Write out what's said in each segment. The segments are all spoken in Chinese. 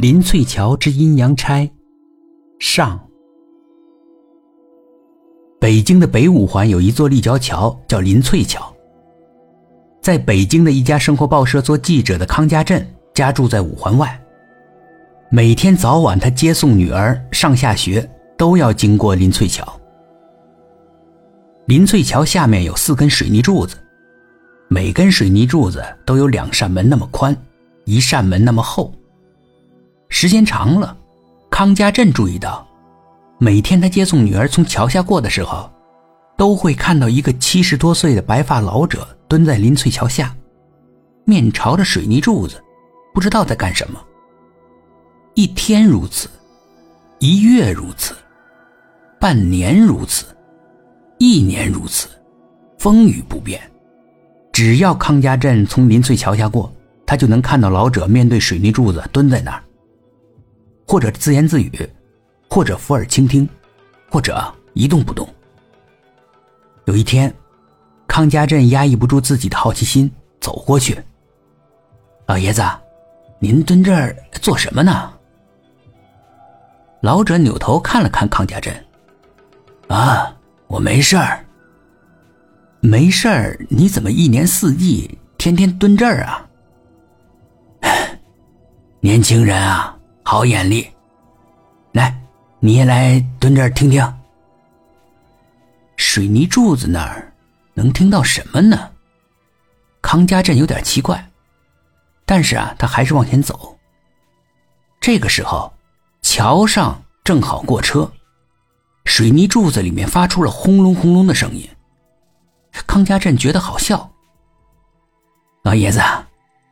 林翠桥之阴阳差，上。北京的北五环有一座立交桥，叫林翠桥。在北京的一家生活报社做记者的康家镇，家住在五环外。每天早晚，他接送女儿上下学，都要经过林翠桥。林翠桥下面有四根水泥柱子，每根水泥柱子都有两扇门那么宽，一扇门那么厚。时间长了，康家镇注意到，每天他接送女儿从桥下过的时候，都会看到一个七十多岁的白发老者蹲在林翠桥下，面朝着水泥柱子，不知道在干什么。一天如此，一月如此，半年如此，一年如此，风雨不变。只要康家镇从林翠桥下过，他就能看到老者面对水泥柱子蹲在那儿。或者自言自语，或者伏耳倾听，或者一动不动。有一天，康家镇压抑不住自己的好奇心，走过去。老爷子，您蹲这儿做什么呢？老者扭头看了看康家镇，啊，我没事儿。没事儿？你怎么一年四季天天蹲这儿啊？年轻人啊！好眼力，来，你也来蹲这儿听听。水泥柱子那儿能听到什么呢？康家镇有点奇怪，但是啊，他还是往前走。这个时候，桥上正好过车，水泥柱子里面发出了轰隆轰隆的声音。康家镇觉得好笑。老爷子，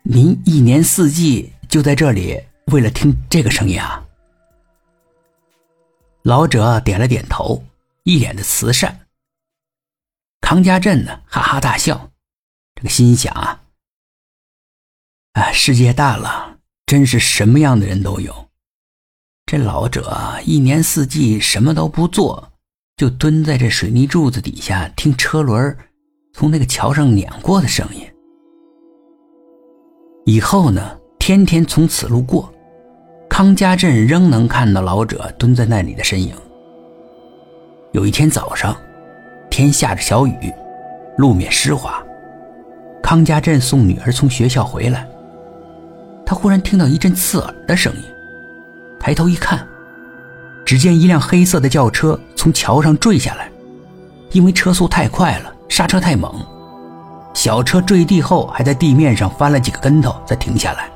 您一年四季就在这里。为了听这个声音啊，老者点了点头，一脸的慈善。康家镇呢，哈哈大笑，这个心想啊，啊，世界大了，真是什么样的人都有。这老者一年四季什么都不做，就蹲在这水泥柱子底下听车轮从那个桥上碾过的声音。以后呢，天天从此路过。康家镇仍能看到老者蹲在那里的身影。有一天早上，天下着小雨，路面湿滑。康家镇送女儿从学校回来，他忽然听到一阵刺耳的声音，抬头一看，只见一辆黑色的轿车从桥上坠下来，因为车速太快了，刹车太猛，小车坠地后还在地面上翻了几个跟头，才停下来。